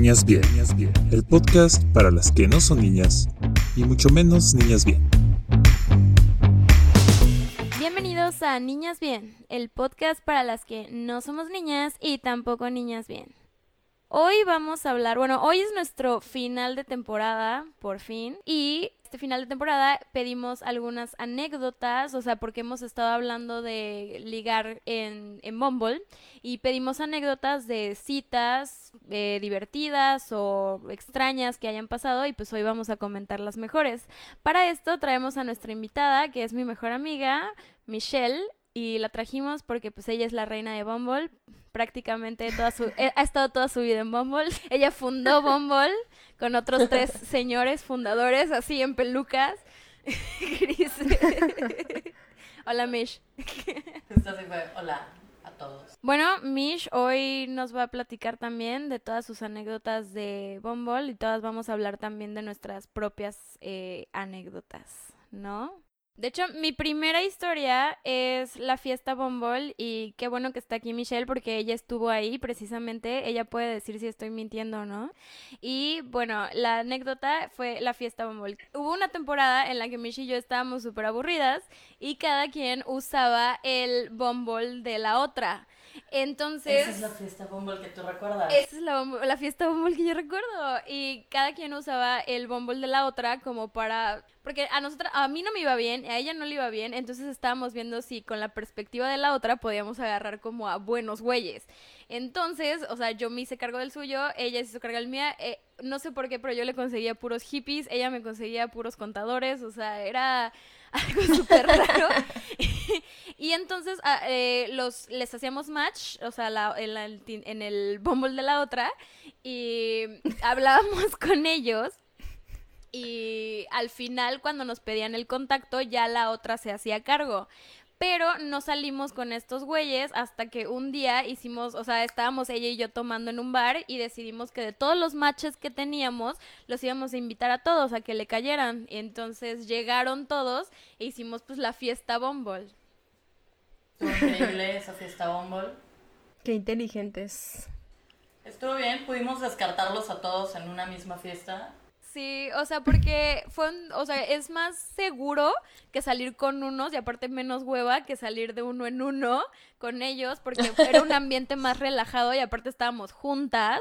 Niñas Bien, el podcast para las que no son niñas y mucho menos niñas bien. Bienvenidos a Niñas Bien, el podcast para las que no somos niñas y tampoco niñas bien. Hoy vamos a hablar, bueno, hoy es nuestro final de temporada, por fin, y este final de temporada pedimos algunas anécdotas, o sea, porque hemos estado hablando de ligar en, en Bumble y pedimos anécdotas de citas eh, divertidas o extrañas que hayan pasado y pues hoy vamos a comentar las mejores. Para esto traemos a nuestra invitada, que es mi mejor amiga, Michelle, y la trajimos porque pues ella es la reina de Bumble, prácticamente toda su, eh, ha estado toda su vida en Bumble. Ella fundó Bumble con otros tres señores fundadores, así en pelucas. Gris. Hola, Mish. Hola a todos. Bueno, Mish hoy nos va a platicar también de todas sus anécdotas de Bumble y todas vamos a hablar también de nuestras propias eh, anécdotas, ¿no? De hecho, mi primera historia es la fiesta Bombol y qué bueno que está aquí Michelle porque ella estuvo ahí precisamente, ella puede decir si estoy mintiendo o no. Y bueno, la anécdota fue la fiesta Bombol. Hubo una temporada en la que Michelle y yo estábamos súper aburridas y cada quien usaba el Bombol de la otra. Entonces... Esa es la fiesta Bumble que tú recuerdas. Esa es la, la, fiesta Bumble que yo recuerdo. Y cada quien usaba el Bumble de la otra como para... Porque a nosotros, a mí no me iba bien, a ella no le iba bien, entonces estábamos viendo si con la perspectiva de la otra podíamos agarrar como a buenos güeyes. Entonces, o sea, yo me hice cargo del suyo, ella se hizo cargo del mío. Eh, no sé por qué, pero yo le conseguía puros hippies, ella me conseguía puros contadores, o sea, era algo súper raro. y entonces ah, eh, los, les hacíamos match, o sea, en, en el Bumble de la otra, y hablábamos con ellos. Y al final, cuando nos pedían el contacto, ya la otra se hacía cargo. Pero no salimos con estos güeyes hasta que un día hicimos, o sea, estábamos ella y yo tomando en un bar y decidimos que de todos los matches que teníamos, los íbamos a invitar a todos a que le cayeran. Y entonces llegaron todos e hicimos pues la fiesta Bumble. increíble esa fiesta Bumble. Qué inteligentes. Estuvo bien, pudimos descartarlos a todos en una misma fiesta. Sí, o sea, porque fue, o sea, es más seguro que salir con unos y aparte menos hueva que salir de uno en uno con ellos porque era un ambiente más relajado y aparte estábamos juntas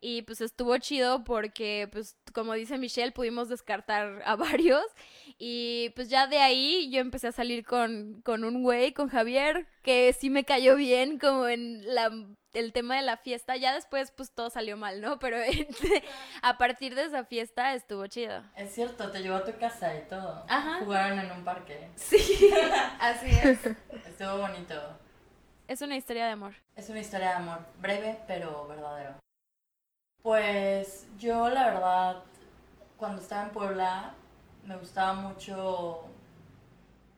y pues estuvo chido porque pues como dice Michelle pudimos descartar a varios y pues ya de ahí yo empecé a salir con, con un güey, con Javier, que sí me cayó bien como en la el tema de la fiesta, ya después pues todo salió mal, ¿no? Pero a partir de esa fiesta estuvo chido. Es cierto, te llevó a tu casa y todo. Ajá. Jugaron en un parque. Sí, así es. Estuvo bonito. Es una historia de amor. Es una historia de amor, breve pero verdadero. Pues yo la verdad, cuando estaba en Puebla, me gustaba mucho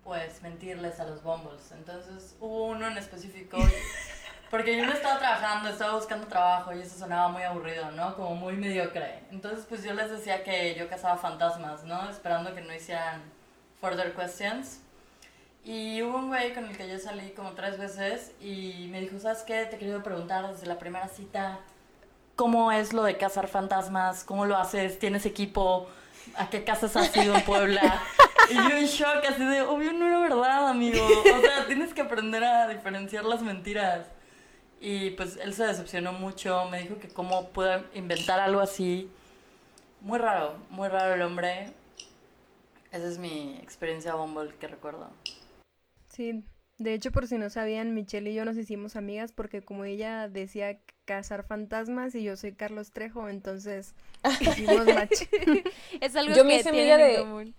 pues mentirles a los bombos. Entonces hubo uno en específico Porque yo no estaba trabajando, estaba buscando trabajo y eso sonaba muy aburrido, ¿no? Como muy mediocre. Entonces, pues yo les decía que yo cazaba fantasmas, ¿no? Esperando que no hicieran further questions. Y hubo un güey con el que yo salí como tres veces y me dijo, ¿sabes qué? Te he querido preguntar desde la primera cita, ¿cómo es lo de cazar fantasmas? ¿Cómo lo haces? ¿Tienes equipo? ¿A qué casas has ido en Puebla? Y yo en shock, así de, obvio no era verdad, amigo. O sea, tienes que aprender a diferenciar las mentiras. Y pues él se decepcionó mucho, me dijo que cómo puedo inventar algo así. Muy raro, muy raro el hombre. Esa es mi experiencia Bumble que recuerdo. Sí, de hecho por si no sabían, Michelle y yo nos hicimos amigas porque como ella decía cazar fantasmas y yo soy Carlos Trejo, entonces hicimos match. es algo yo que me hice amiga de... común.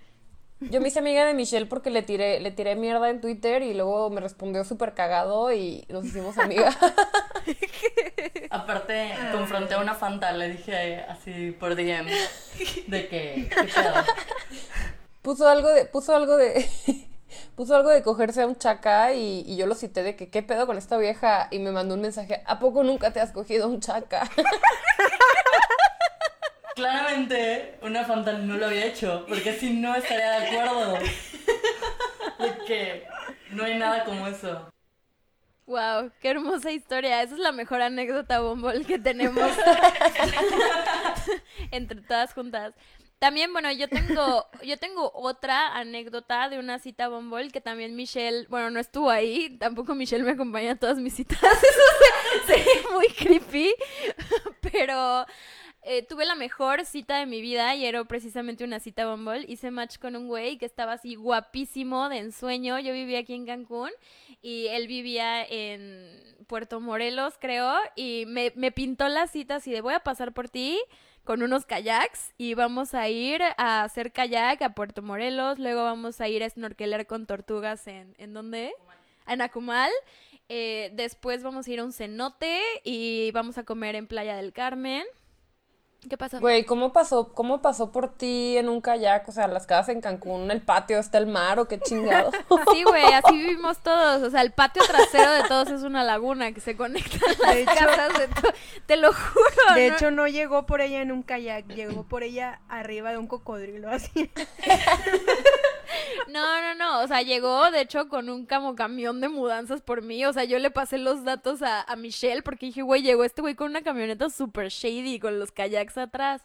Yo me hice amiga de Michelle porque le tiré, le tiré mierda en Twitter y luego me respondió súper cagado y nos hicimos amigas. Aparte, confronté a una fanta, le dije así por DM de que, Puso algo de, puso algo de, puso algo de cogerse a un chaca y, y, yo lo cité de que qué pedo con esta vieja y me mandó un mensaje, ¿a poco nunca te has cogido un chaca? Claramente una Fanta no lo había hecho, porque si no estaría de acuerdo. De que no hay nada como eso. Wow, qué hermosa historia. Esa es la mejor anécdota Bumble que tenemos entre todas juntas. También, bueno, yo tengo, yo tengo otra anécdota de una cita Bumble que también Michelle, bueno, no estuvo ahí, tampoco Michelle me acompaña a todas mis citas, eso sería muy creepy, pero eh, tuve la mejor cita de mi vida y era precisamente una cita Bumble. Hice match con un güey que estaba así guapísimo de ensueño. Yo vivía aquí en Cancún y él vivía en Puerto Morelos, creo, y me, me pintó la cita así de voy a pasar por ti con unos kayaks y vamos a ir a hacer kayak a Puerto Morelos, luego vamos a ir a snorkelar con tortugas en, ¿en dónde? En Acumal. Eh, después vamos a ir a un cenote y vamos a comer en Playa del Carmen. ¿Qué pasó? Güey, ¿cómo pasó, ¿cómo pasó por ti en un kayak? O sea, las casas en Cancún, el patio, está el mar o qué chingado. Sí, güey, así vivimos todos. O sea, el patio trasero de todos es una laguna que se conecta a las casas de Te lo juro. De ¿no? hecho, no llegó por ella en un kayak, llegó por ella arriba de un cocodrilo, así. No, no, no. O sea, llegó, de hecho, con un como camión de mudanzas por mí. O sea, yo le pasé los datos a, a Michelle porque dije, güey, llegó este güey con una camioneta super shady con los kayaks atrás.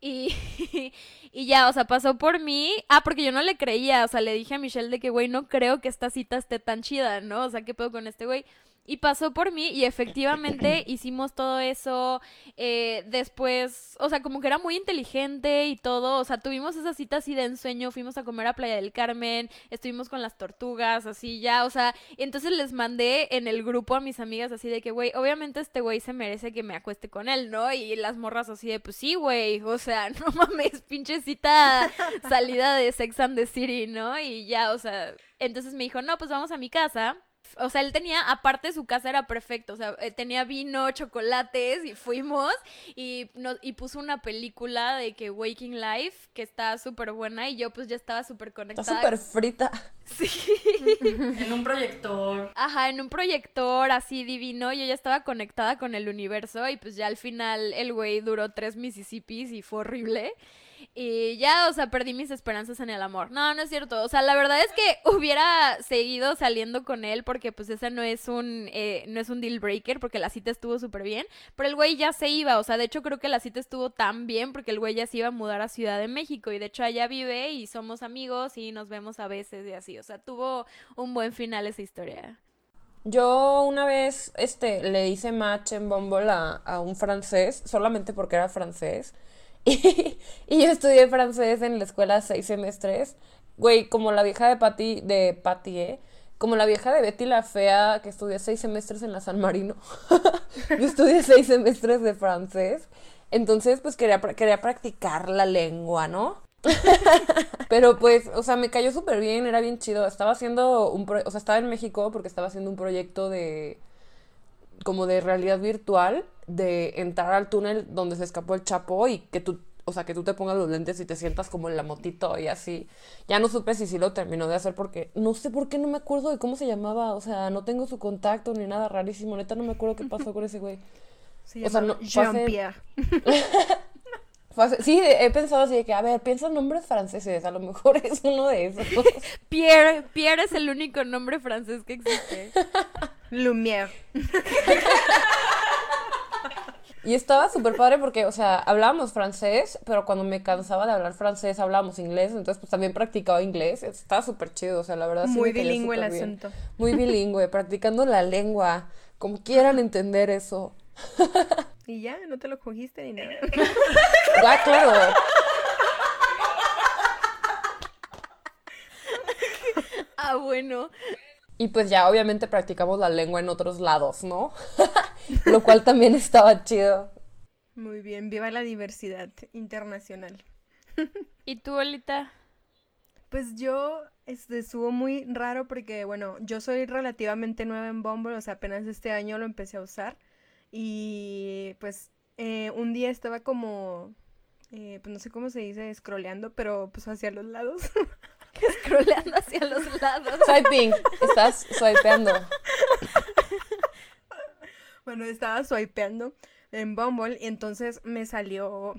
Y, y ya, o sea, pasó por mí. Ah, porque yo no le creía. O sea, le dije a Michelle de que, güey, no creo que esta cita esté tan chida, ¿no? O sea, ¿qué pedo con este güey? Y pasó por mí y efectivamente hicimos todo eso. eh, después, o sea, como que era muy inteligente y todo. O sea, tuvimos esa cita así de ensueño. Fuimos a comer a Playa del Carmen. Estuvimos con las tortugas, así ya. O sea, entonces les mandé en el grupo a mis amigas así de que, güey, obviamente este güey se merece que me acueste con él, ¿no? Y las morras así de, pues sí, güey. O sea, no mames, pinche cita salida de Sex and the City, ¿no? Y ya, o sea, entonces me dijo, no, pues vamos a mi casa. O sea, él tenía, aparte su casa era perfecto, o sea, eh, tenía vino, chocolates y fuimos y, no- y puso una película de que Waking Life, que está súper buena y yo pues ya estaba súper Está conectada. súper frita. Sí. En un proyector. Ajá, en un proyector así divino, yo ya estaba conectada con el universo y pues ya al final el güey duró tres Mississippis y fue horrible. Y ya, o sea, perdí mis esperanzas en el amor. No, no es cierto. O sea, la verdad es que hubiera seguido saliendo con él porque pues ese no es un, eh, no es un deal breaker porque la cita estuvo súper bien. Pero el güey ya se iba. O sea, de hecho creo que la cita estuvo tan bien porque el güey ya se iba a mudar a Ciudad de México. Y de hecho allá vive y somos amigos y nos vemos a veces y así. O sea, tuvo un buen final esa historia. Yo una vez este, le hice match en Bumble a, a un francés, solamente porque era francés. Y, yo estudié francés en la escuela seis semestres. Güey, como la vieja de Patty, de Patty, ¿eh? Como la vieja de Betty la Fea, que estudié seis semestres en la San Marino. Yo estudié seis semestres de francés. Entonces, pues quería, quería practicar la lengua, ¿no? Pero pues, o sea, me cayó súper bien, era bien chido. Estaba haciendo un pro- o sea, estaba en México porque estaba haciendo un proyecto de como de realidad virtual, de entrar al túnel donde se escapó el Chapo y que tú, o sea, que tú te pongas los lentes y te sientas como en la motito y así. Ya no supe si sí lo terminó de hacer porque no sé por qué no me acuerdo de cómo se llamaba, o sea, no tengo su contacto ni nada rarísimo, neta no me acuerdo qué pasó con ese güey. Se O sea, no, Jean-Pierre. Sí, he pensado así de que, a ver, piensa en nombres franceses, a lo mejor es uno de esos. Pierre, Pierre es el único nombre francés que existe. Lumière. Y estaba súper padre porque, o sea, hablábamos francés, pero cuando me cansaba de hablar francés hablábamos inglés, entonces pues también practicaba inglés, estaba súper chido, o sea, la verdad Muy bilingüe el bien. asunto. Muy bilingüe, practicando la lengua, como quieran entender eso. Y ya, no te lo cogiste ni nada. Ah, claro. Ah, bueno. Y pues ya obviamente practicamos la lengua en otros lados, ¿no? Lo cual también estaba chido. Muy bien, viva la diversidad internacional. ¿Y tú, Olita? Pues yo, este, estuvo muy raro porque, bueno, yo soy relativamente nueva en Bumble, o sea, apenas este año lo empecé a usar. Y pues eh, un día estaba como, eh, pues no sé cómo se dice, scrolleando, pero pues hacia los lados. Scrolleando hacia los lados. Swiping, estás swipeando. Bueno, estaba swipeando en Bumble y entonces me salió,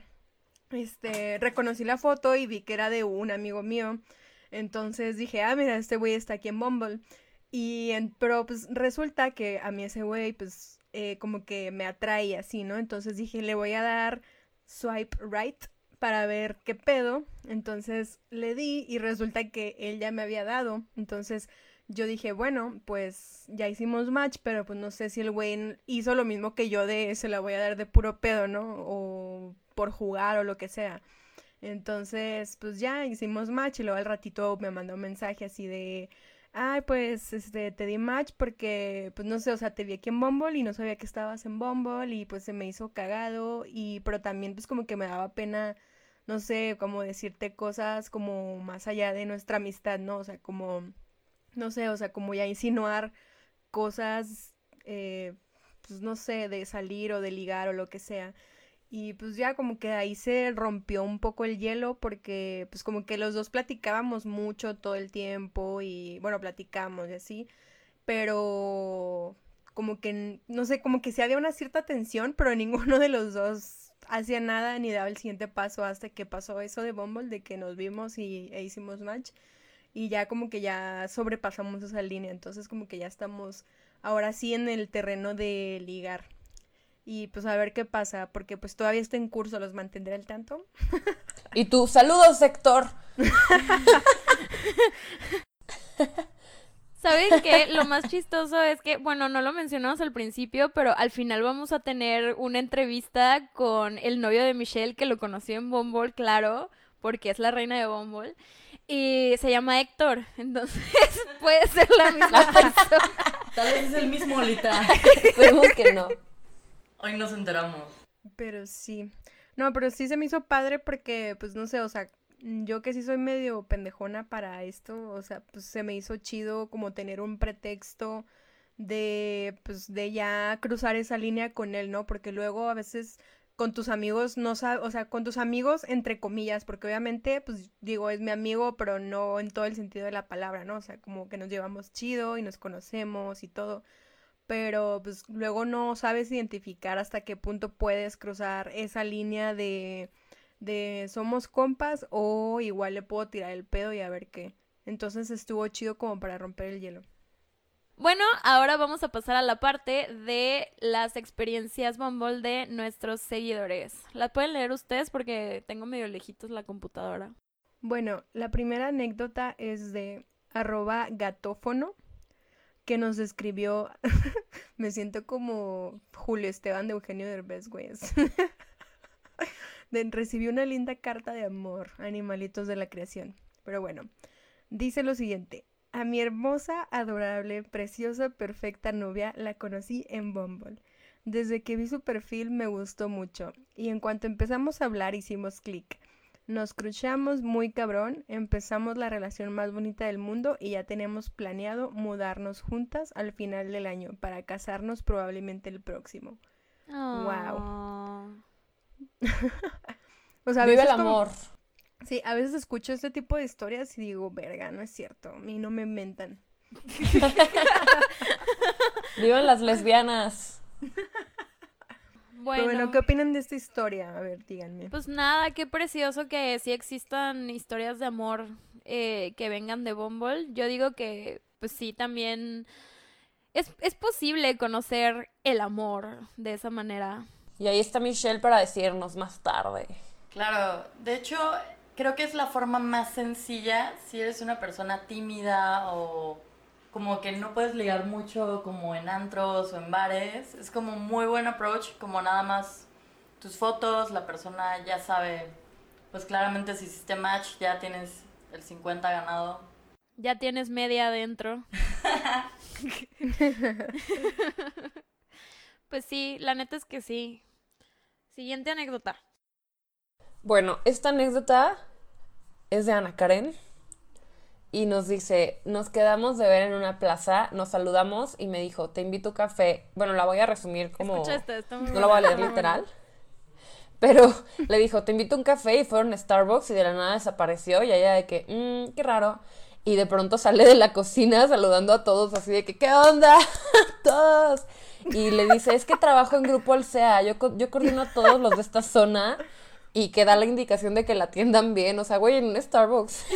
este, reconocí la foto y vi que era de un amigo mío. Entonces dije, ah, mira, este güey está aquí en Bumble. Y, pero pues resulta que a mí ese güey, pues eh, como que me atrae así, ¿no? Entonces dije, le voy a dar swipe right para ver qué pedo. Entonces le di y resulta que él ya me había dado. Entonces yo dije, bueno, pues ya hicimos match, pero pues no sé si el güey hizo lo mismo que yo de se la voy a dar de puro pedo, ¿no? O por jugar o lo que sea. Entonces, pues ya hicimos match y luego al ratito me mandó un mensaje así de, ay, pues este, te di match porque, pues no sé, o sea, te vi aquí en Bumble y no sabía que estabas en Bumble y pues se me hizo cagado y, pero también pues como que me daba pena, no sé, como decirte cosas como más allá de nuestra amistad, ¿no? O sea, como, no sé, o sea, como ya insinuar cosas, eh, pues no sé, de salir o de ligar o lo que sea. Y pues ya como que ahí se rompió un poco el hielo porque pues como que los dos platicábamos mucho todo el tiempo y bueno, platicamos y así, pero como que, no sé, como que sí había una cierta tensión, pero ninguno de los dos hacía nada ni daba el siguiente paso hasta que pasó eso de Bumble, de que nos vimos y e hicimos match y ya como que ya sobrepasamos esa línea, entonces como que ya estamos ahora sí en el terreno de ligar y pues a ver qué pasa, porque pues todavía está en curso, los mantendré al tanto. Y tú, saludos, sector. ¿Saben qué? Lo más chistoso es que, bueno, no lo mencionamos al principio, pero al final vamos a tener una entrevista con el novio de Michelle, que lo conoció en Bumble, claro, porque es la reina de Bumble. Y se llama Héctor, entonces puede ser la misma persona. Tal vez es el mismo, Lita. Esperemos que no. Hoy nos enteramos. Pero sí. No, pero sí se me hizo padre porque, pues no sé, o sea, yo que sí soy medio pendejona para esto, o sea, pues se me hizo chido como tener un pretexto de, pues, de ya cruzar esa línea con él, ¿no? Porque luego a veces con tus amigos no sabes, o sea, con tus amigos entre comillas, porque obviamente, pues digo, es mi amigo, pero no en todo el sentido de la palabra, ¿no? O sea, como que nos llevamos chido y nos conocemos y todo pero pues luego no sabes identificar hasta qué punto puedes cruzar esa línea de, de somos compas o igual le puedo tirar el pedo y a ver qué. Entonces estuvo chido como para romper el hielo. Bueno, ahora vamos a pasar a la parte de las experiencias Bumble de nuestros seguidores. ¿Las pueden leer ustedes? Porque tengo medio lejitos la computadora. Bueno, la primera anécdota es de arroba gatófono que nos escribió, me siento como Julio Esteban de Eugenio Derbez, güey. recibí una linda carta de amor, animalitos de la creación. Pero bueno, dice lo siguiente. A mi hermosa, adorable, preciosa, perfecta novia la conocí en Bumble. Desde que vi su perfil me gustó mucho y en cuanto empezamos a hablar hicimos clic. Nos cruchamos muy cabrón, empezamos la relación más bonita del mundo y ya tenemos planeado mudarnos juntas al final del año para casarnos probablemente el próximo. Wow. o sea, Vive el amor. Sí, a veces escucho este tipo de historias y digo, verga, no es cierto, a mí no me inventan. Vivan las lesbianas. Bueno. ¿qué opinan de esta historia? A ver, díganme. Pues nada, qué precioso que sí existan historias de amor eh, que vengan de Bumble. Yo digo que, pues sí, también es, es posible conocer el amor de esa manera. Y ahí está Michelle para decirnos más tarde. Claro, de hecho, creo que es la forma más sencilla si eres una persona tímida o como que no puedes ligar mucho como en antros o en bares. Es como muy buen approach, como nada más tus fotos, la persona ya sabe, pues claramente si hiciste match ya tienes el 50 ganado. Ya tienes media adentro. pues sí, la neta es que sí. Siguiente anécdota. Bueno, esta anécdota es de Ana Karen y nos dice, nos quedamos de ver en una plaza, nos saludamos y me dijo, te invito a café. Bueno, la voy a resumir como... no la voy a leer literal. Pero le dijo, te invito a un café y fueron a Starbucks y de la nada desapareció y ella de que, mmm, qué raro. Y de pronto sale de la cocina saludando a todos así de que, ¿qué onda? todos. Y le dice, es que trabajo en Grupo Alsea, yo, yo coordino a todos los de esta zona y que da la indicación de que la atiendan bien. O sea, güey, en un Starbucks.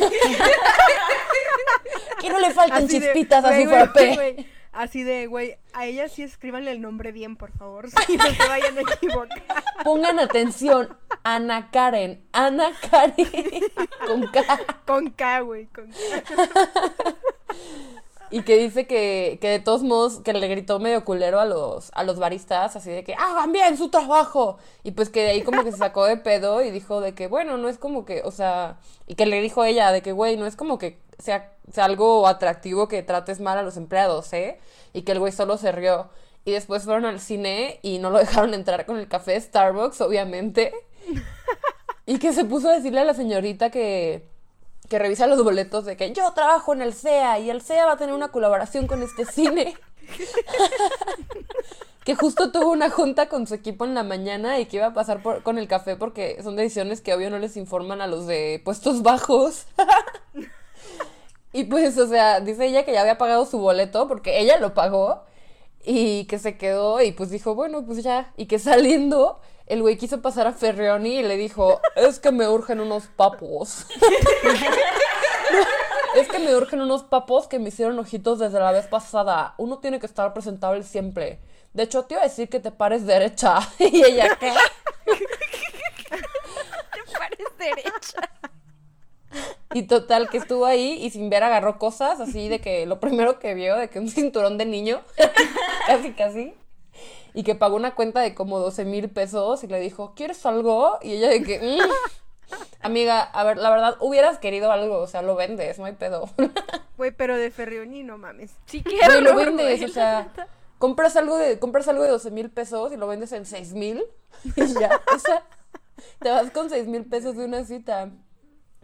Que no le falten Así de, chispitas a su güey, Así de, güey, a ella sí escríbanle el nombre bien, por favor, si no se vayan a equivocar. Pongan atención. Ana Karen. Ana Karen. Con K. Con K, güey, con K. Y que dice que, que de todos modos, que le gritó medio culero a los, a los baristas, así de que hagan bien su trabajo. Y pues que de ahí como que se sacó de pedo y dijo de que, bueno, no es como que, o sea, y que le dijo ella de que, güey, no es como que sea, sea algo atractivo que trates mal a los empleados, ¿eh? Y que el güey solo se rió. Y después fueron al cine y no lo dejaron entrar con el café Starbucks, obviamente. Y que se puso a decirle a la señorita que, que revisa los boletos de que yo trabajo en el CEA y el CEA va a tener una colaboración con este cine. que justo tuvo una junta con su equipo en la mañana y que iba a pasar por, con el café porque son decisiones que obvio no les informan a los de puestos bajos. y pues, o sea, dice ella que ya había pagado su boleto porque ella lo pagó y que se quedó y pues dijo, bueno, pues ya, y que saliendo el güey quiso pasar a Ferrioni y le dijo, es que me urgen unos papos. es que me urgen unos papos que me hicieron ojitos desde la vez pasada. Uno tiene que estar presentable siempre. De hecho, te iba a decir que te pares derecha. y ella, ¿qué? Te pares derecha. Y total, que estuvo ahí y sin ver agarró cosas así de que lo primero que vio, de que un cinturón de niño, casi casi, y que pagó una cuenta de como 12 mil pesos y le dijo, ¿quieres algo? Y ella de que, "Mm". amiga, a ver, la verdad, hubieras querido algo, o sea, lo vendes, no hay pedo. Güey, pero de Ferrioni, no mames. Sí, qué Güey, lo vendes, o sea, compras algo de, compras algo de 12 mil pesos y lo vendes en 6 mil y ya, o sea, te vas con 6 mil pesos de una cita.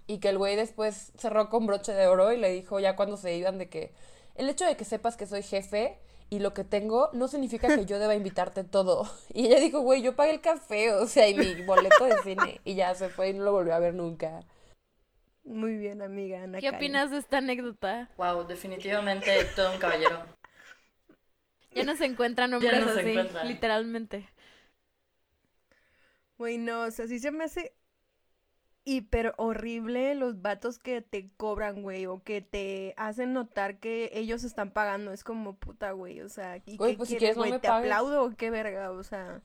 Y que el güey después cerró con broche de oro y le dijo ya cuando se iban de que el hecho de que sepas que soy jefe y lo que tengo no significa que yo deba invitarte todo. Y ella dijo, güey, yo pagué el café, o sea, y mi boleto de cine. Y ya se fue y no lo volvió a ver nunca. Muy bien, amiga Ana ¿Qué Karen. opinas de esta anécdota? Wow, definitivamente todo un caballero. Ya no se encuentran hombres no se así, encuentran. literalmente. Güey, no, o sea, sí se me hace hiper horrible los vatos que te cobran, güey, o que te hacen notar que ellos están pagando. Es como puta, güey, o sea, ¿y Güey, qué pues, si quieres, quieres no güey? me ¿Te pagues. aplaudo o qué verga? O sea,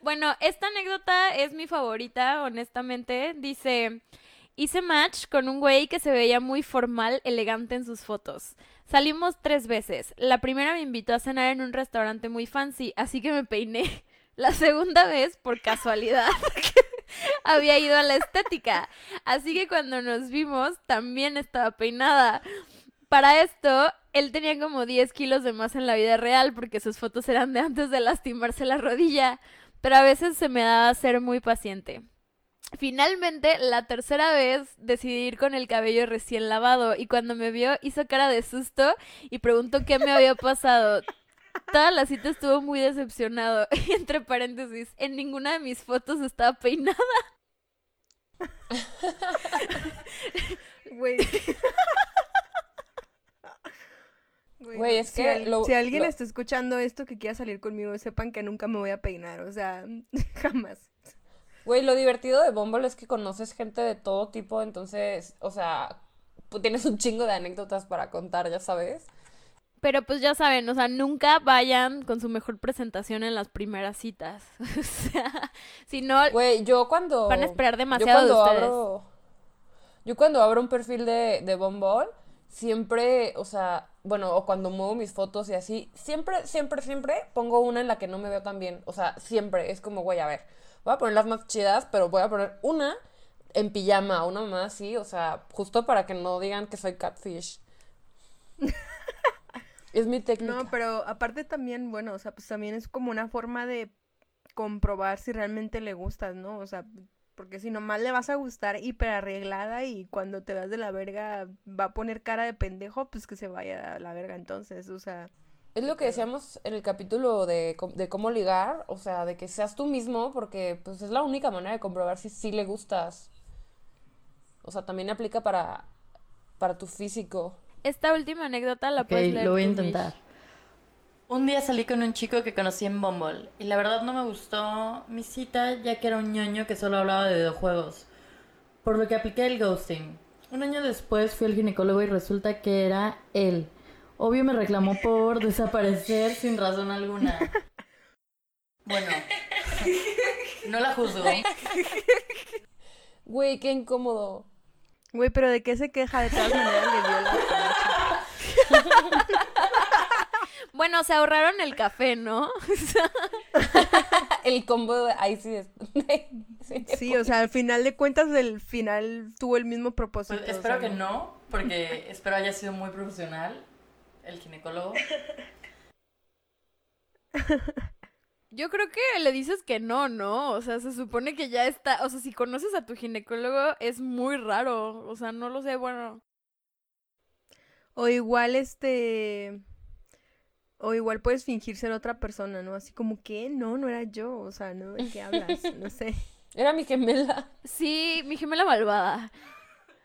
Bueno, esta anécdota es mi favorita, honestamente. Dice, hice match con un güey que se veía muy formal, elegante en sus fotos. Salimos tres veces. La primera me invitó a cenar en un restaurante muy fancy, así que me peiné. La segunda vez, por casualidad, había ido a la estética. Así que cuando nos vimos, también estaba peinada. Para esto, él tenía como 10 kilos de más en la vida real porque sus fotos eran de antes de lastimarse la rodilla pero a veces se me daba ser muy paciente. Finalmente, la tercera vez decidí ir con el cabello recién lavado y cuando me vio hizo cara de susto y preguntó qué me había pasado. Toda la cita estuvo muy decepcionado y entre paréntesis, en ninguna de mis fotos estaba peinada. güey. Güey, es si que al- lo- si alguien lo- está escuchando esto que quiera salir conmigo, sepan que nunca me voy a peinar, o sea, jamás. Güey, lo divertido de Bumble es que conoces gente de todo tipo, entonces, o sea, pues tienes un chingo de anécdotas para contar, ya sabes. Pero pues ya saben, o sea, nunca vayan con su mejor presentación en las primeras citas. O sea, si no, Güey, yo cuando... van a esperar Yo demasiado de cuando ustedes. abro... Yo cuando abro un perfil de, de Bumble, siempre, o sea, bueno, o cuando muevo mis fotos y así, siempre, siempre, siempre pongo una en la que no me veo tan bien. O sea, siempre. Es como, güey, a ver, voy a poner las más chidas, pero voy a poner una en pijama, una más así, o sea, justo para que no digan que soy catfish. es mi técnica. No, pero aparte también, bueno, o sea, pues también es como una forma de comprobar si realmente le gustas, ¿no? O sea, porque si nomás le vas a gustar hiper arreglada y cuando te vas de la verga va a poner cara de pendejo, pues que se vaya a la verga entonces, o sea, Es lo que decíamos en el capítulo de, de cómo ligar, o sea, de que seas tú mismo, porque pues es la única manera de comprobar si sí le gustas. O sea, también aplica para, para tu físico. Esta última anécdota la Ok, puedes leer lo voy a intentar. Un día salí con un chico que conocí en Bumble y la verdad no me gustó mi cita ya que era un ñoño que solo hablaba de videojuegos, por lo que apliqué el ghosting. Un año después fui al ginecólogo y resulta que era él. Obvio me reclamó por desaparecer sin razón alguna. Bueno, no la juzgo. Güey, qué incómodo. Güey, pero ¿de qué se queja? De todas maneras le dio la Bueno, se ahorraron el café, ¿no? El combo de ahí sí. de- sí, Sí, o sea, al final de cuentas, el final tuvo el mismo propósito. Pues o espero sea, que no, porque espero haya sido muy profesional el ginecólogo. Yo creo que le dices que no, ¿no? O sea, se supone que ya está. O sea, si conoces a tu ginecólogo es muy raro. O sea, no lo sé, bueno. O igual, este... O igual puedes fingir ser otra persona, ¿no? Así como que, no, no era yo. O sea, ¿no? ¿De qué hablas? No sé. Era mi gemela. Sí, mi gemela malvada.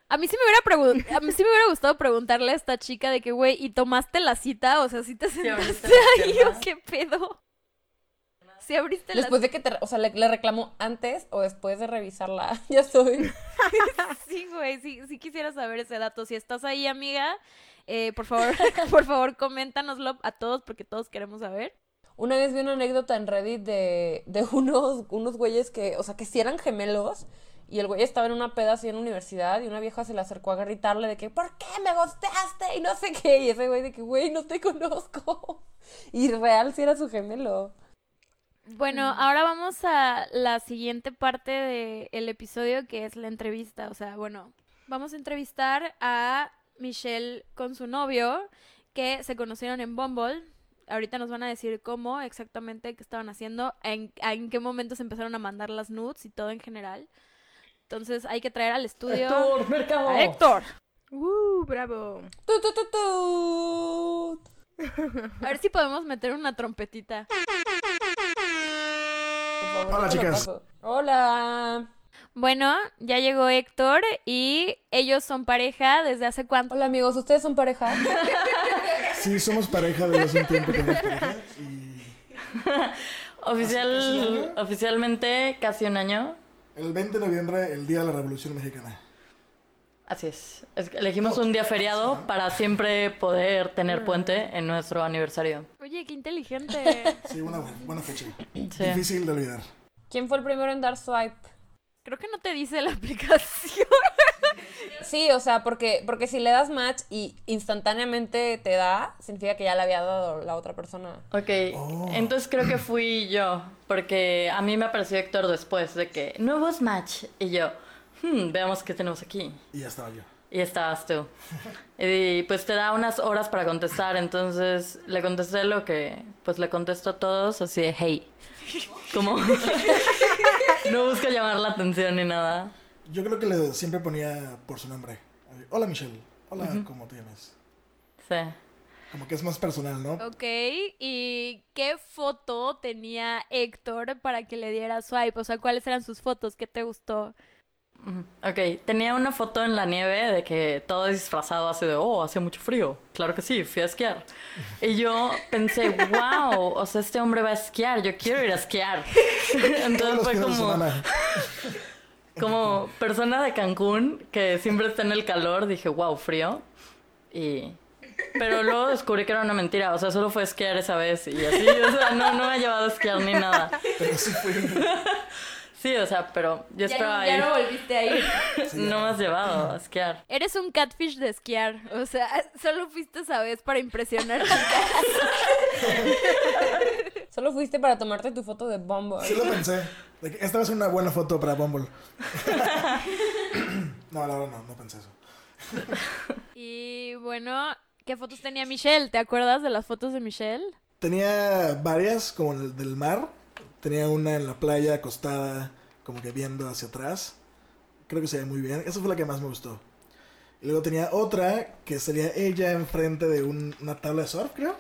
A mí sí me hubiera a mí sí me hubiera gustado preguntarle a esta chica de que, güey, ¿y tomaste la cita? O sea, ¿sí te sentaste ahí o qué pedo? ¿Sí abriste la Después de que te, o sea, le, le reclamó antes o después de revisarla. Ya soy. Sí, güey, sí, sí quisiera saber ese dato. Si estás ahí, amiga, eh, por favor, por favor, coméntanoslo a todos porque todos queremos saber. Una vez vi una anécdota en Reddit de, de unos, unos güeyes que, o sea, que sí eran gemelos. Y el güey estaba en una peda así en la universidad y una vieja se le acercó a gritarle de que, ¿por qué me gustaste? Y no sé qué. Y ese güey de que, güey, no te conozco. Y real sí era su gemelo. Bueno, ahora vamos a la siguiente parte del episodio que es la entrevista. O sea, bueno, vamos a entrevistar a Michelle con su novio que se conocieron en Bumble. Ahorita nos van a decir cómo exactamente qué estaban haciendo, en, en qué momento se empezaron a mandar las nudes y todo en general. Entonces hay que traer al estudio Héctor, Mercado. a Héctor. ¡Uh, bravo! Tu, tu, tu, tu. A ver si podemos meter una trompetita. Favor, Hola, chicas. Hola. Bueno, ya llegó Héctor y ellos son pareja desde hace cuánto. Hola amigos, ¿ustedes son pareja? Sí, somos pareja desde hace un tiempo que pareja. Y Oficial, oficialmente casi un año. el 20 de noviembre, el día de la Revolución Mexicana. Así es. Es que elegimos un día feriado para siempre poder tener puente en nuestro aniversario. Oye, qué inteligente. Sí, una buena, buena fecha. Sí. Difícil de olvidar. ¿Quién fue el primero en dar swipe? Creo que no te dice la aplicación. Sí, o sea, porque, porque si le das match y instantáneamente te da, significa que ya le había dado la otra persona. Ok, Oh. entonces creo que fui yo, porque a mí me apareció Héctor después de que nuevos match y yo, hmm, veamos qué tenemos aquí. Y ya estaba yo. Y estabas tú. Y pues te da unas horas para contestar, entonces le contesté lo que, pues le contesto a todos así de, hey. Como no busco llamar la atención ni nada. Yo creo que le siempre ponía por su nombre. Hola Michelle. Hola, ¿cómo te llamas? Sí. Como que es más personal, ¿no? ok, ¿y qué foto tenía Héctor para que le diera swipe? O sea, ¿cuáles eran sus fotos? ¿Qué te gustó? Ok, tenía una foto en la nieve de que todo disfrazado así de, oh, hace mucho frío. Claro que sí, fui a esquiar. Y yo pensé, wow, o sea, este hombre va a esquiar, yo quiero ir a esquiar. Entonces fue como, como persona de Cancún que siempre está en el calor, dije, wow, frío. Y... Pero luego descubrí que era una mentira, o sea, solo fue a esquiar esa vez y así, o sea, no, no me ha llevado a esquiar ni nada. Pero sí fue. Sí, o sea, pero yo esperaba ya ir. no volviste a ir. Sí, No me has llevado a esquiar. Eres un catfish de esquiar. O sea, solo fuiste esa vez para impresionar. Solo fuiste para tomarte tu foto de Bumble. Sí lo pensé. Esta va a ser una buena foto para Bumble. no, la verdad no, no pensé eso. y bueno, ¿qué fotos tenía Michelle? ¿Te acuerdas de las fotos de Michelle? Tenía varias, como el del mar. Tenía una en la playa acostada, como que viendo hacia atrás. Creo que se ve muy bien. Esa fue la que más me gustó. Y luego tenía otra que sería ella enfrente de un- una tabla de surf, creo.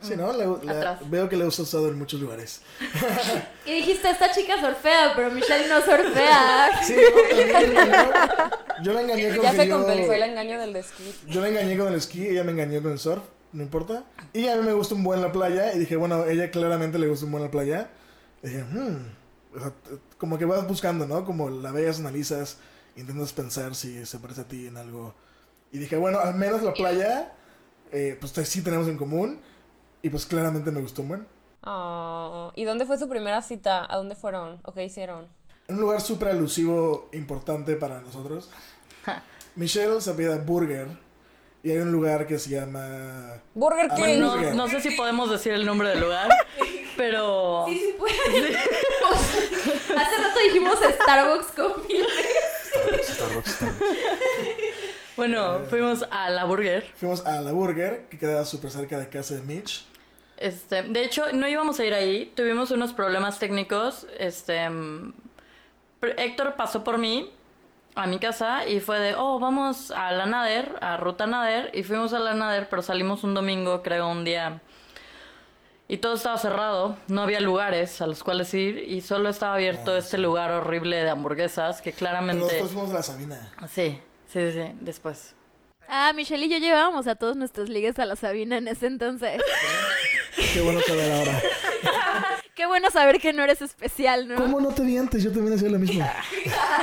Sí, ¿no? La- la- veo que la he usado en muchos lugares. Y dijiste, esta chica sorfea, pero Michelle no sorfea. Sí, no. Yo la engañé con Ya que fue el engaño del esquí. Yo la engañé con el esquí, ella me engañó con el surf, no importa. Y a mí me gusta un buen la playa, y dije, bueno, ella claramente le gusta un buen la playa. Dije, hmm, o sea, como que vas buscando, ¿no? Como la ves, analizas, intentas pensar si se parece a ti en algo. Y dije, bueno, al menos la playa, eh, pues sí tenemos en común. Y pues claramente me gustó un buen. Oh, ¿Y dónde fue su primera cita? ¿A dónde fueron? ¿O qué hicieron? En un lugar súper alusivo, importante para nosotros. Michelle se pide Burger. Y hay un lugar que se llama... Burger Ah, King. no, No, no sé si podemos decir el nombre del lugar, pero... Sí, sí puede. Hace rato dijimos Starbucks con mil Starbucks, Starbucks. Bueno, fuimos a la burger. Fuimos a la Burger, que queda súper cerca de casa de Mitch. Este, de hecho, no íbamos a ir ahí. Tuvimos unos problemas técnicos. Este, mm, Héctor pasó por mí a mi casa y fue de, oh, vamos a la Nader, a Ruta Nader. Y fuimos a la Nader, pero salimos un domingo, creo, un día. Y todo estaba cerrado, no había lugares a los cuales ir y solo estaba abierto este lugar horrible de hamburguesas que claramente... después fuimos a la Sabina. Sí, sí, sí, sí, después. Ah, Michelle y yo llevábamos a todos nuestros ligues a la Sabina en ese entonces. Qué bueno saber ahora. Qué bueno saber que no eres especial, ¿no? ¿Cómo no te vi antes? Yo también hacía lo mismo.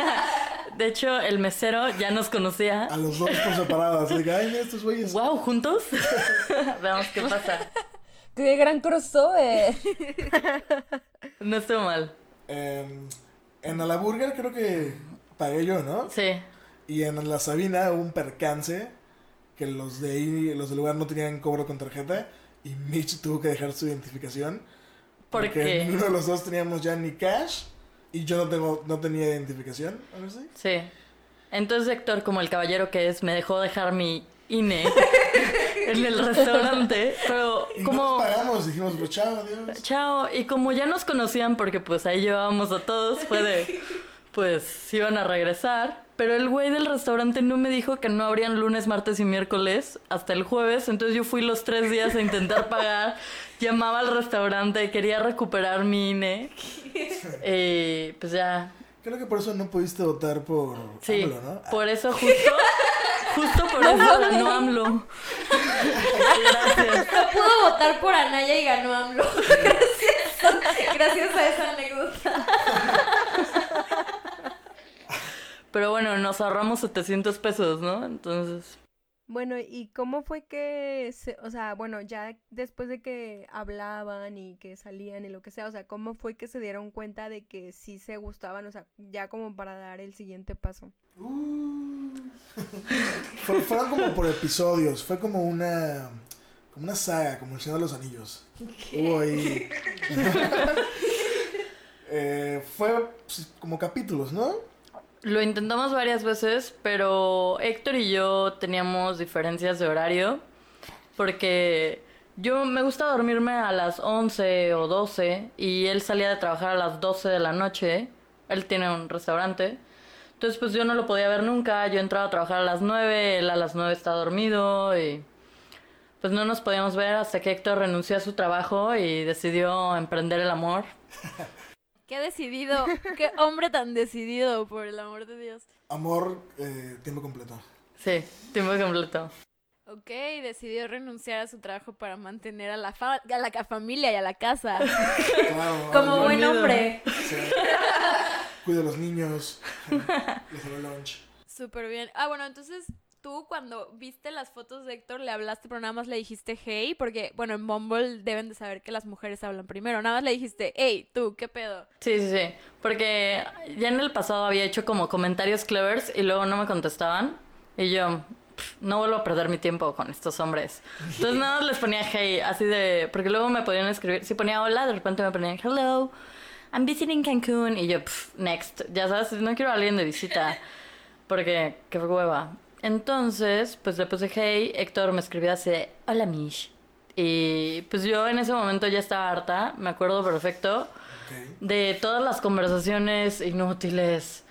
De hecho, el mesero ya nos conocía. A los dos por separado. Así que, ay, estos güeyes. Wow, juntos. Veamos qué pasa. ¡Qué gran crossover! No estuvo mal. Eh, en la Burger creo que pagué yo, ¿no? Sí. Y en la Sabina hubo un percance que los de ahí, los del lugar no tenían cobro con tarjeta y Mitch tuvo que dejar su identificación. ¿Por porque qué? ninguno de los dos teníamos ya ni cash y yo no tengo no tenía identificación, algo así. Sí. Entonces Héctor, como el caballero que es, me dejó dejar mi INE en el restaurante. Pero Y como... nos pagamos, dijimos, pues chao, adiós. Chao. Y como ya nos conocían porque pues ahí llevábamos a todos, fue de... Pues iban a regresar. Pero el güey del restaurante no me dijo que no abrían lunes, martes y miércoles hasta el jueves. Entonces yo fui los tres días a intentar pagar. Llamaba al restaurante, quería recuperar mi INE. Y pues ya. Creo que por eso no pudiste votar por Sí. AMLO, ¿no? Por eso justo. Justo por eso ganó AMLO. Gracias. No pudo votar por Anaya y ganó AMLO. Gracias, gracias a esa anécdota. Pero bueno, nos ahorramos 700 pesos, ¿no? Entonces. Bueno, ¿y cómo fue que, se, o sea, bueno, ya después de que hablaban y que salían y lo que sea, o sea, cómo fue que se dieron cuenta de que sí se gustaban, o sea, ya como para dar el siguiente paso? Fue- fueron como por episodios, fue como una como una saga, como el Señor de los Anillos. Hubo ahí. Eh, fue pues, como capítulos, ¿no? Lo intentamos varias veces, pero Héctor y yo teníamos diferencias de horario. Porque yo me gusta dormirme a las 11 o 12 y él salía de trabajar a las 12 de la noche. Él tiene un restaurante. Entonces, pues yo no lo podía ver nunca. Yo entraba a trabajar a las 9, él a las 9 está dormido y pues no nos podíamos ver hasta que Héctor renunció a su trabajo y decidió emprender el amor. Qué decidido, qué hombre tan decidido, por el amor de Dios. Amor, eh, tiempo completo. Sí, tiempo completo. Ok, decidió renunciar a su trabajo para mantener a la, fa- a la familia y a la casa. Claro, Como ay, buen hombre. sí. Cuida a los niños. Les hago lunch. Súper bien. Ah, bueno, entonces tú cuando viste las fotos de Héctor le hablaste, pero nada más le dijiste hey, porque, bueno, en Bumble deben de saber que las mujeres hablan primero. Nada más le dijiste, hey, tú, ¿qué pedo? Sí, sí, sí. Porque ya en el pasado había hecho como comentarios clevers y luego no me contestaban. Y yo, "Pff, no vuelvo a perder mi tiempo con estos hombres. Entonces nada más les ponía hey, así de. Porque luego me podían escribir. Si ponía hola, de repente me ponían hello, I'm visiting Cancún. Y yo, "Pff, next. Ya sabes, no quiero a alguien de visita. Porque, qué hueva. Entonces, pues le puse hey. Héctor me escribió así de hola, Mish. Y pues yo en ese momento ya estaba harta, me acuerdo perfecto de todas las conversaciones inútiles.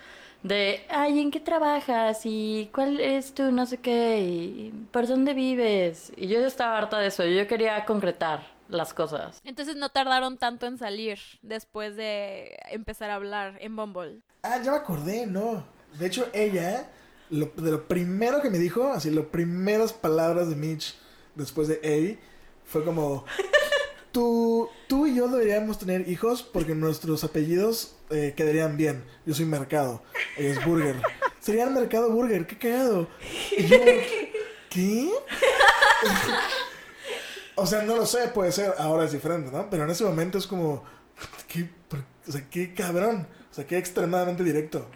De, ay, ¿en qué trabajas? ¿Y cuál es tu no sé qué? ¿Y por dónde vives? Y yo ya estaba harta de eso. Yo quería concretar las cosas. Entonces no tardaron tanto en salir después de empezar a hablar en Bumble. Ah, ya me acordé, no. De hecho, ella, lo, de lo primero que me dijo, así, las primeras palabras de Mitch después de A, fue como, tú, tú y yo deberíamos tener hijos porque nuestros apellidos eh, quedarían bien. Yo soy Mercado, es Burger. sería el mercado burger, qué cagado. Y yo, ¿qué? o sea, no lo sé, puede ser, ahora es diferente, ¿no? Pero en ese momento es como, qué, o sea, qué cabrón, o sea, qué extremadamente directo.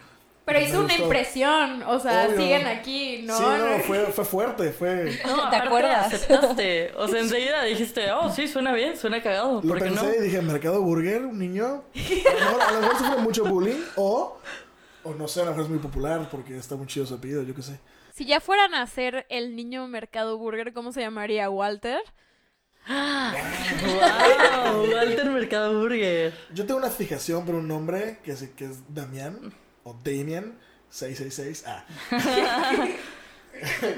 Pero hizo una gustó. impresión, o sea, Obvio. siguen aquí, ¿no? Sí, no, fue, fue fuerte, fue... No, ¿Te acuerdas? aceptaste. O sea, enseguida dijiste, oh, sí, suena bien, suena cagado. Lo ¿Por qué no? pensé y dije, ¿mercado burger? ¿Un niño? A lo mejor, a lo mejor sufre mucho bullying o, o no sé, a lo mejor es muy popular porque está muy chido su apellido, yo qué sé. Si ya fueran a hacer el niño mercado burger, ¿cómo se llamaría? ¿Walter? ¡Wow! Walter Mercado Burger. Yo tengo una fijación por un nombre que es, que es Damián o Damian 666. Ah.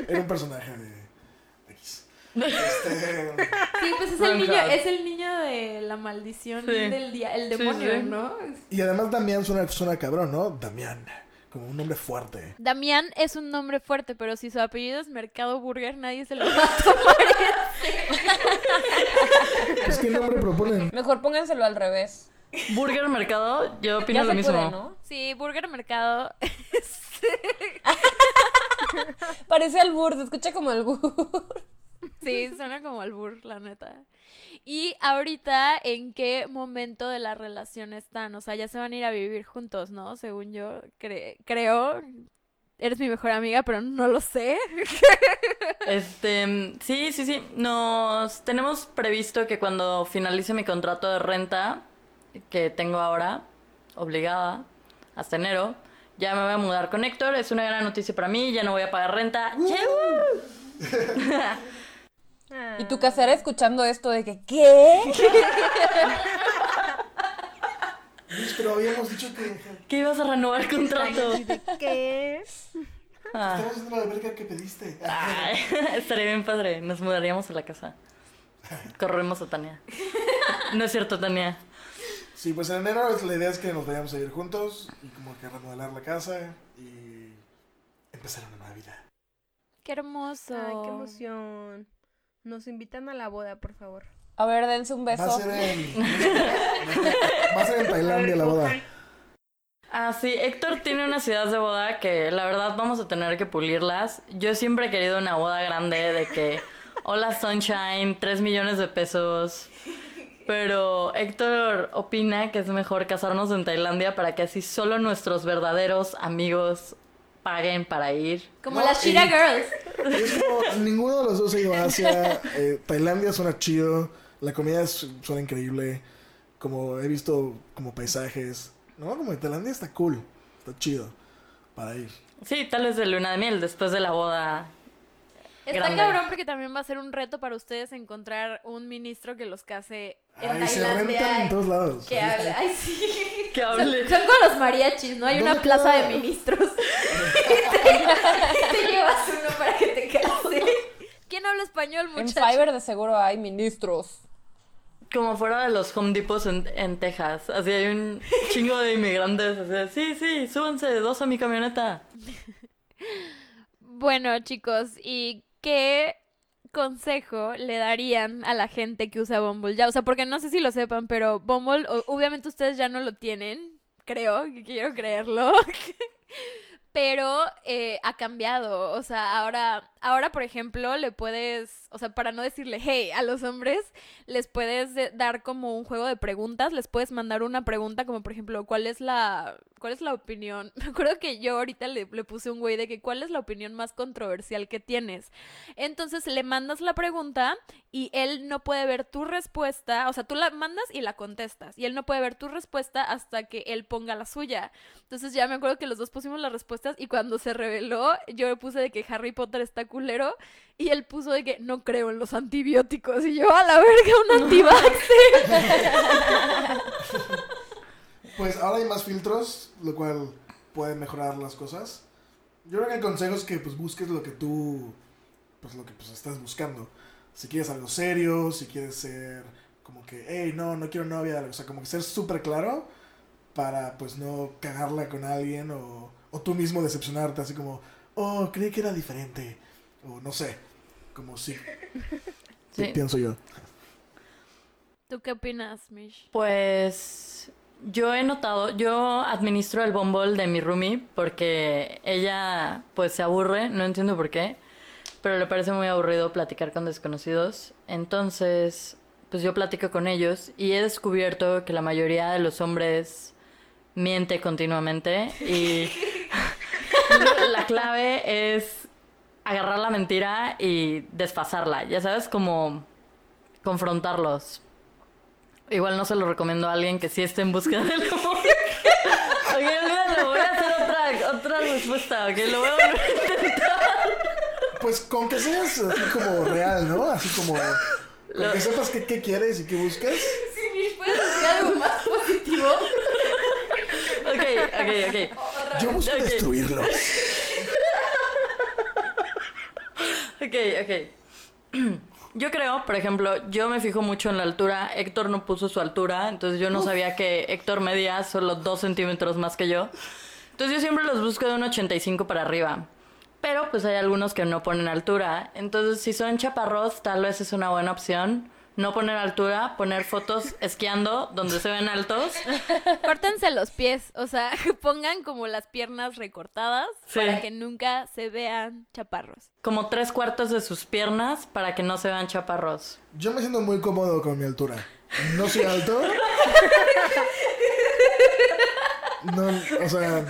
Era un personaje de de X. Este, Sí, pues es el niño, es el niño de la maldición Sí. del día, el Sí, demonio, sí. ¿no? y además Damián suena, suena cabrón, ¿no? Damián. Como un nombre fuerte. Damián es un nombre fuerte, pero si su apellido es Mercado Burger, nadie se lo va a tomar. ¿qué nombre proponen? Mejor pónganselo al revés. Burger Mercado, yo opino Ya lo se mismo. puede, ¿no? Sí, Burger Mercado. Parece albur, se escucha como albur. Sí, suena como albur, la neta. Y ahorita, ¿en qué momento de la relación están? O sea, ya se van a ir a vivir juntos, ¿no? Según yo cre- creo. Eres mi mejor amiga, pero no lo sé. Este, sí, sí, sí. Nos tenemos previsto que cuando finalice mi contrato de renta, que tengo ahora, obligada, hasta enero, ya me voy a mudar con Héctor. Es una gran noticia para mí, ya no voy a pagar renta. Y tu casera escuchando esto de que, ¿qué? Pero habíamos dicho que ¿Qué ibas a renovar el contrato? ¿Qué? Ah, estamos haciendo la alberca que pediste. ay, estaría bien padre. Nos mudaríamos a la casa. Corremos a Tania. No es cierto, Tania. Sí, pues en enero es- la idea es que nos vayamos a ir juntos y como que remodelar la casa y empezar una nueva vida. Qué hermoso. Ay, qué emoción. Nos invitan a la boda, por favor. A ver, dense un Va a beso. ser en, va a ser en Tailandia la boda. Ah, sí, Héctor tiene unas ideas de boda que la verdad vamos a tener que pulirlas. Yo siempre he querido una boda grande de que, hola Sunshine, 3 millones de pesos. Pero Héctor opina que es mejor casarnos en Tailandia para que así solo nuestros verdaderos amigos paguen para ir. Como No, las y- Girls. Y es como, ninguno de los dos ha ido a Asia. eh, Tailandia suena chido. La comida es- suena increíble. Como he visto como paisajes. No, como Tailandia está cool. Está chido. Para ir. Sí, tal vez de luna de miel después de la boda. Está Grande. cabrón porque también va a ser un reto para ustedes encontrar un ministro que los case en Ay, se Tailandia. rentan en todos lados. Que hable. Ay, sí. Que Son, hable. son con los mariachis, ¿no? Hay ¿Dónde una plaza queda? de ministros. y te, y te llevas uno para que te case. ¿Quién habla español, En muchachos? Fiverr de seguro hay ministros. Como fuera de los Home Depots en, en Texas. Así hay un chingo de inmigrantes. Así, sí, sí, súbanse dos a mi camioneta. Bueno, chicos, ¿y qué consejo le darían a la gente que usa Bumble ya? O sea, porque no sé si lo sepan, pero Bumble, obviamente ustedes ya no lo tienen, creo, quiero creerlo. Pero eh, ha cambiado, o sea, ahora, ahora por ejemplo le puedes, o sea, para no decirle hey a los hombres, les puedes de- dar como un juego de preguntas, les puedes mandar una pregunta como por ejemplo, ¿cuál es la, cuál es la opinión? Me acuerdo que yo ahorita le, le puse un güey de que cuál es la opinión más controversial que tienes. Entonces le mandas la pregunta y él no puede ver tu respuesta, o sea, tú la mandas y la contestas y él no puede ver tu respuesta hasta que él ponga la suya. Entonces ya me acuerdo que los dos pusimos las respuestas y cuando se reveló yo le puse de que Harry Potter está culero y él puso de que no creo en los antibióticos y yo a la verga un antivaxxer. Pues ahora hay más filtros, lo cual puede mejorar las cosas. Yo creo que el consejo es que pues busques lo que tú, pues lo que pues estás buscando. Si quieres algo serio, si quieres ser como que, hey, no, no quiero novia, o sea, como que ser súper claro para pues no cagarla con alguien o, o tú mismo decepcionarte, así como, oh, creí que era diferente, o no sé, como si, Sí. pienso yo. ¿Tú qué opinas, Mish? Pues yo he notado, yo administro el Bumble de mi roomie porque ella pues se aburre, no entiendo por qué, pero le parece muy aburrido platicar con desconocidos. Entonces, pues yo platico con ellos y he descubierto que la mayoría de los hombres miente continuamente y la clave es agarrar la mentira y desfasarla, ya sabes, como confrontarlos. Igual no se lo recomiendo a alguien que sí esté en busca del amor. ok, olvídalo, voy a hacer otra, otra respuesta, ok, lo voy a intentar. Pues con que seas así como real, ¿no? Así como. Con que sepas qué, qué quieres y qué buscas. ¿Puedes decir algo más positivo? Ok, ok, ok. Yo busco Ok. destruirlos. Ok, ok. Yo creo, por ejemplo, yo me fijo mucho en la altura. Héctor no puso su altura, entonces yo no sabía que Héctor medía solo dos centímetros más que yo. Entonces yo siempre los busco de un 85 para arriba. Pero pues hay algunos que no ponen altura. Entonces si son chaparros, tal vez es una buena opción. No poner altura, poner fotos esquiando donde se ven altos. Córtense los pies, o sea, pongan como las piernas recortadas Sí. para que nunca se vean chaparros. Como tres cuartos de sus piernas para que no se vean chaparros. Yo me siento muy cómodo con mi altura. No soy alto. No, o sea.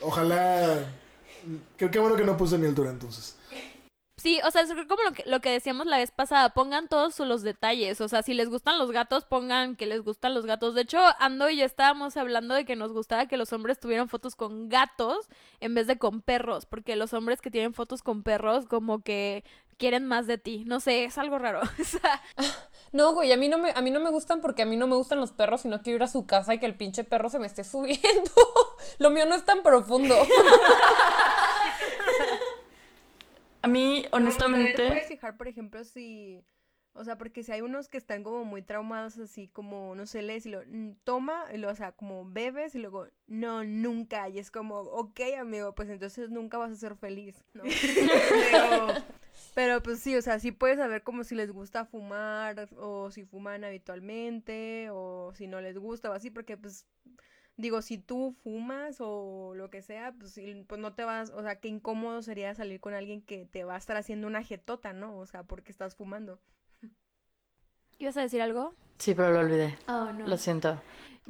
Ojalá. Qué, qué bueno que no puse mi altura entonces. Sí, o sea, es como lo que, lo que decíamos la vez pasada, pongan todos los detalles, o sea, si les gustan los gatos, pongan que les gustan los gatos. De hecho, Ando y yo estábamos hablando de que nos gustaba que los hombres tuvieran fotos con gatos en vez de con perros, porque los hombres que tienen fotos con perros como que quieren más de ti, no sé, es algo raro. O sea, No, güey, a mí no me, a mí no me gustan porque a mí no me gustan los perros y no quiero ir a su casa y que el pinche perro se me esté subiendo. Lo mío no es tan profundo. A mí, Pero honestamente... puedes fijar, por ejemplo, si... O sea, porque si hay unos que están como muy traumados, así como, no sé, lees y lo "Mm, toma, y lo, o sea, como bebes y luego, no, nunca. Y es como, ok, amigo, pues entonces nunca vas a ser feliz, ¿no? pero, pero pues sí, o sea, sí puedes saber como si les gusta fumar, o si fuman habitualmente, o si no les gusta, o así, porque pues Digo, si tú fumas o lo que sea, pues, pues no te vas, o sea, qué incómodo sería salir con alguien que te va a estar haciendo una jetota, ¿no? O sea, porque estás fumando. ¿ibas a decir algo? Sí, pero lo olvidé. Oh, no. Lo siento.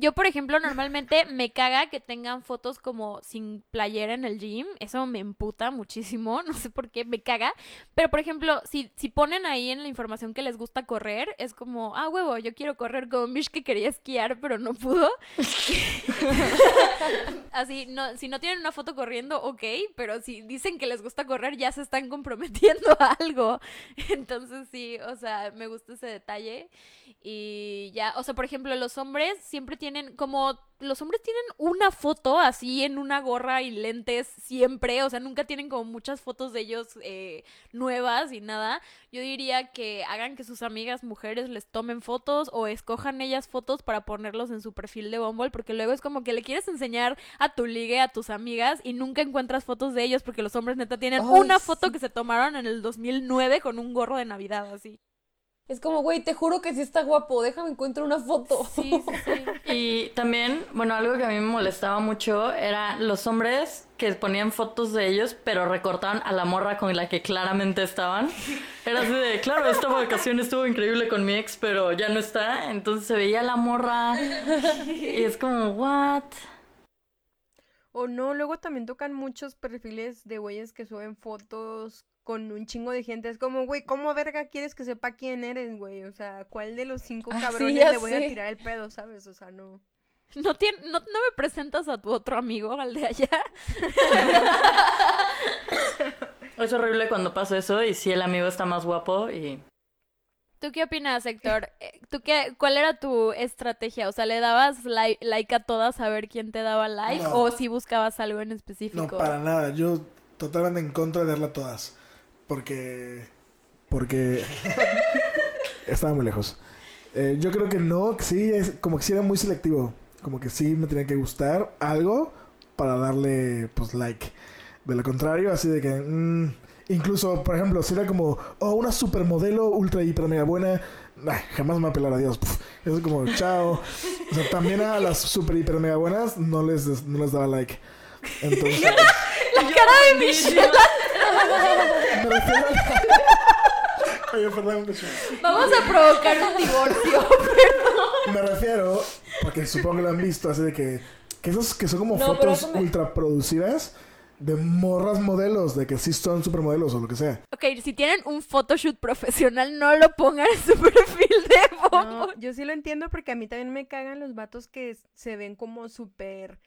Yo, por ejemplo, normalmente me caga que tengan fotos como sin playera en el gym. Eso me emputa muchísimo. No sé por qué, me caga. Pero, por ejemplo, si, si ponen ahí en la información que les gusta correr, es como, ah, huevo, yo quiero correr como Mish que quería esquiar, pero no pudo. Así, no, si no tienen una foto corriendo, ok, pero si dicen que les gusta correr, ya se están comprometiendo a algo. Entonces, sí, o sea, me gusta ese detalle. Y ya, o sea, por ejemplo, los hombres siempre tienen como los hombres tienen una foto así en una gorra y lentes siempre, o sea, nunca tienen como muchas fotos de ellos eh, nuevas y nada. Yo diría que hagan que sus amigas mujeres les tomen fotos o escojan ellas fotos para ponerlos en su perfil de Bumble, porque luego es como que le quieres enseñar a tu ligue, a tus amigas y nunca encuentras fotos de ellos porque los hombres neta tienen una sí. foto que se tomaron en el 2009 con un gorro de Navidad así. Es como, güey, te juro que sí está guapo, déjame encuentro una foto. Sí, sí, sí. Y también, bueno, algo que a mí me molestaba mucho era los hombres que ponían fotos de ellos, pero recortaban a la morra con la que claramente estaban. Era así de, claro, esta vacación estuvo increíble con mi ex, pero ya no está. Entonces se veía la morra y es como, what? O no, luego también tocan muchos perfiles de güeyes que suben fotos con un chingo de gente. Es como, güey, ¿cómo verga quieres que sepa quién eres, güey? O sea, ¿cuál de los cinco Ah, sí, cabrones le voy a tirar el pedo, sabes? O sea, no. ¿No, tien- no, no me presentas a tu otro amigo, al de allá? Es horrible cuando pasa eso y si el amigo está más guapo y... ¿Tú qué opinas, Héctor? Eh, ¿Tú qué, ¿Cuál era tu estrategia? O sea, ¿le dabas li- like a todas a ver quién te daba like? No. ¿O si buscabas algo en No, específico? para nada. Yo totalmente en contra de darle a todas. Porque. Porque. Estaba muy lejos. Eh, yo creo que no, que sí, es como que sí era muy selectivo. Como que sí me tenía que gustar algo para darle, pues, like. De lo contrario, así de que. mm, incluso, por ejemplo, si era como, oh, una supermodelo ultra hiper mega buena, ay, jamás me va a pelar a Dios. Puf, Eso es como, chao. O sea, también a las super, hiper, mega buenas no les, no les daba like. Entonces, La cara de Michelle. me refiero a... Oye, perdón, Michelle. Vamos a provocar un divorcio. Me refiero, porque supongo que lo han visto, así de que, que esos que son como No, fotos me- ultra producidas de morras modelos, de que sí son supermodelos o lo que sea. Ok, si tienen un photoshoot profesional, no lo pongan en su perfil de No, Bumble. yo sí lo entiendo porque a mí también me cagan los vatos que se ven como súper,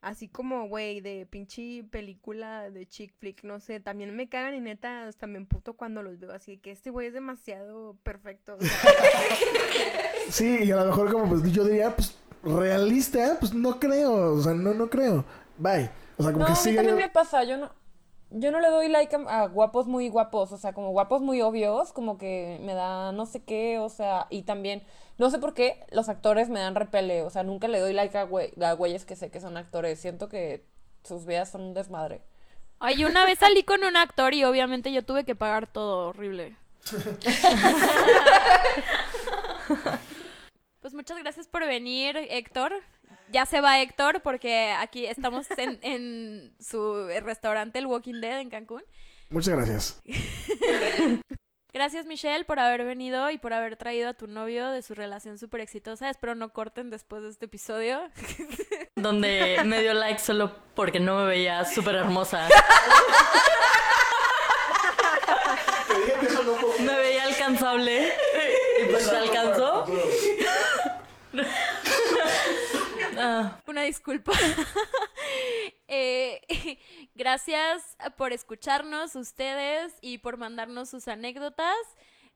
así como, güey, de pinche película de chick flick, no sé, también me cagan y neta hasta me emputo cuando los veo así, que este güey es demasiado perfecto. o sea, Sí, y a lo mejor como pues yo diría, pues realista, pues no creo, o sea, no, no creo. Bye. O sea, como No, que a mí sí. también yo- me pasa, yo no, yo no le doy like a, a guapos muy guapos, o sea, como guapos muy obvios, como que me da no sé qué, o sea, y también, no sé por qué los actores me dan repele, o sea, nunca le doy like a, güey, a güeyes que sé que son actores, siento que sus vidas son un desmadre. Ay, una vez salí con un actor y obviamente yo tuve que pagar todo horrible. Pues muchas gracias por venir, Héctor. Ya se va Héctor porque aquí estamos en, en su restaurante, el Walking Dead, en Cancún. Muchas gracias. Gracias, Michelle, por haber venido y por haber traído a tu novio de su relación súper exitosa. Espero no corten después de este episodio. Donde me dio like solo porque no me veía súper hermosa. Me veía alcanzable. Y pues se alcanzó. Ah, Una disculpa. Eh, gracias por escucharnos ustedes y por mandarnos sus anécdotas.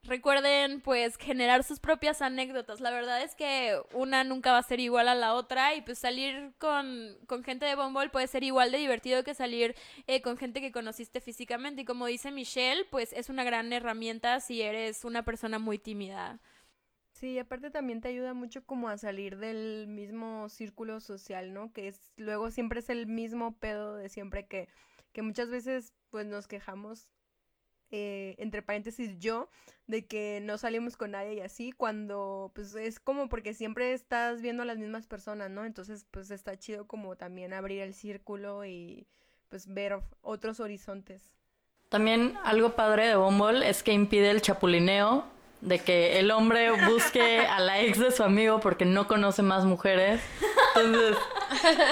Recuerden, pues, generar sus propias anécdotas. La verdad es que una nunca va a ser igual a la otra y pues salir con, con gente de Bumble puede ser igual de divertido que salir eh, con gente que conociste físicamente. Y como dice Michelle, pues es una gran herramienta si eres una persona muy tímida. Sí, aparte también te ayuda mucho como a salir del mismo círculo social, ¿no? Que es luego siempre es el mismo pedo de siempre que, que muchas veces pues nos quejamos, eh, entre paréntesis yo, de que no salimos con nadie y así, cuando pues es como porque siempre estás viendo a las mismas personas, ¿no? Entonces pues está chido como también abrir el círculo y pues ver otros horizontes. También algo padre de Bumble es que impide el chapulineo, de que el hombre busque a la ex de su amigo porque no conoce más mujeres. Entonces,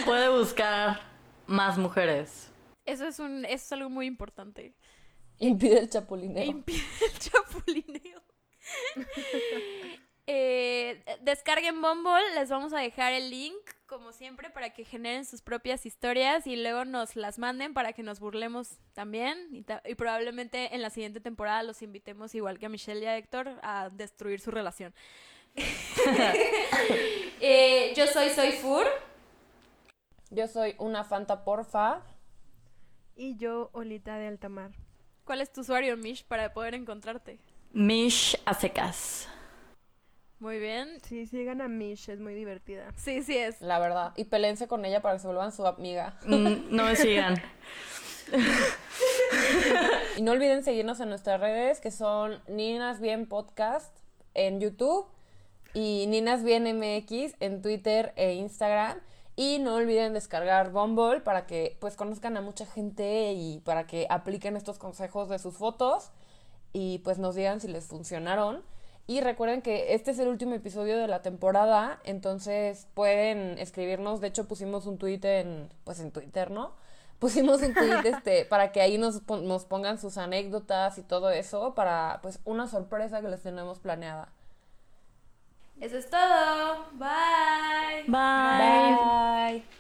puede buscar más mujeres. Eso es, un, eso es algo muy importante. Impide el chapulineo. impide el chapulineo. Eh, descarguen Bumble, les vamos a dejar el link, como siempre, para que generen sus propias historias y luego nos las manden para que nos burlemos también. Y, ta- y probablemente en la siguiente temporada los invitemos, igual que a Michelle y a Héctor, a destruir su relación. Eh, yo soy Soy Fur. Yo soy una Fanta porfa. Y yo, Olita de Altamar. ¿Cuál es tu usuario, Mish, para poder encontrarte? Mish a secas. Muy bien. Sí, sigan a Mish, es muy divertida. Sí, sí es. La verdad. Y pelense con ella para que se vuelvan su amiga. Mm, No me sigan. Y no olviden seguirnos en nuestras redes, que son Ninas Bien Podcast en YouTube y Ninas Bien MX en Twitter e Instagram. Y no olviden descargar Bumble para que pues conozcan a mucha gente y para que apliquen estos consejos de sus fotos y pues nos digan si les funcionaron. Y recuerden que este es el último episodio de la temporada, entonces pueden escribirnos. De hecho, pusimos un tweet en, pues en Twitter, ¿no? Pusimos un tweet este, para que ahí nos, nos pongan sus anécdotas y todo eso para pues una sorpresa que les tenemos planeada. Eso es todo. Bye. Bye. Bye.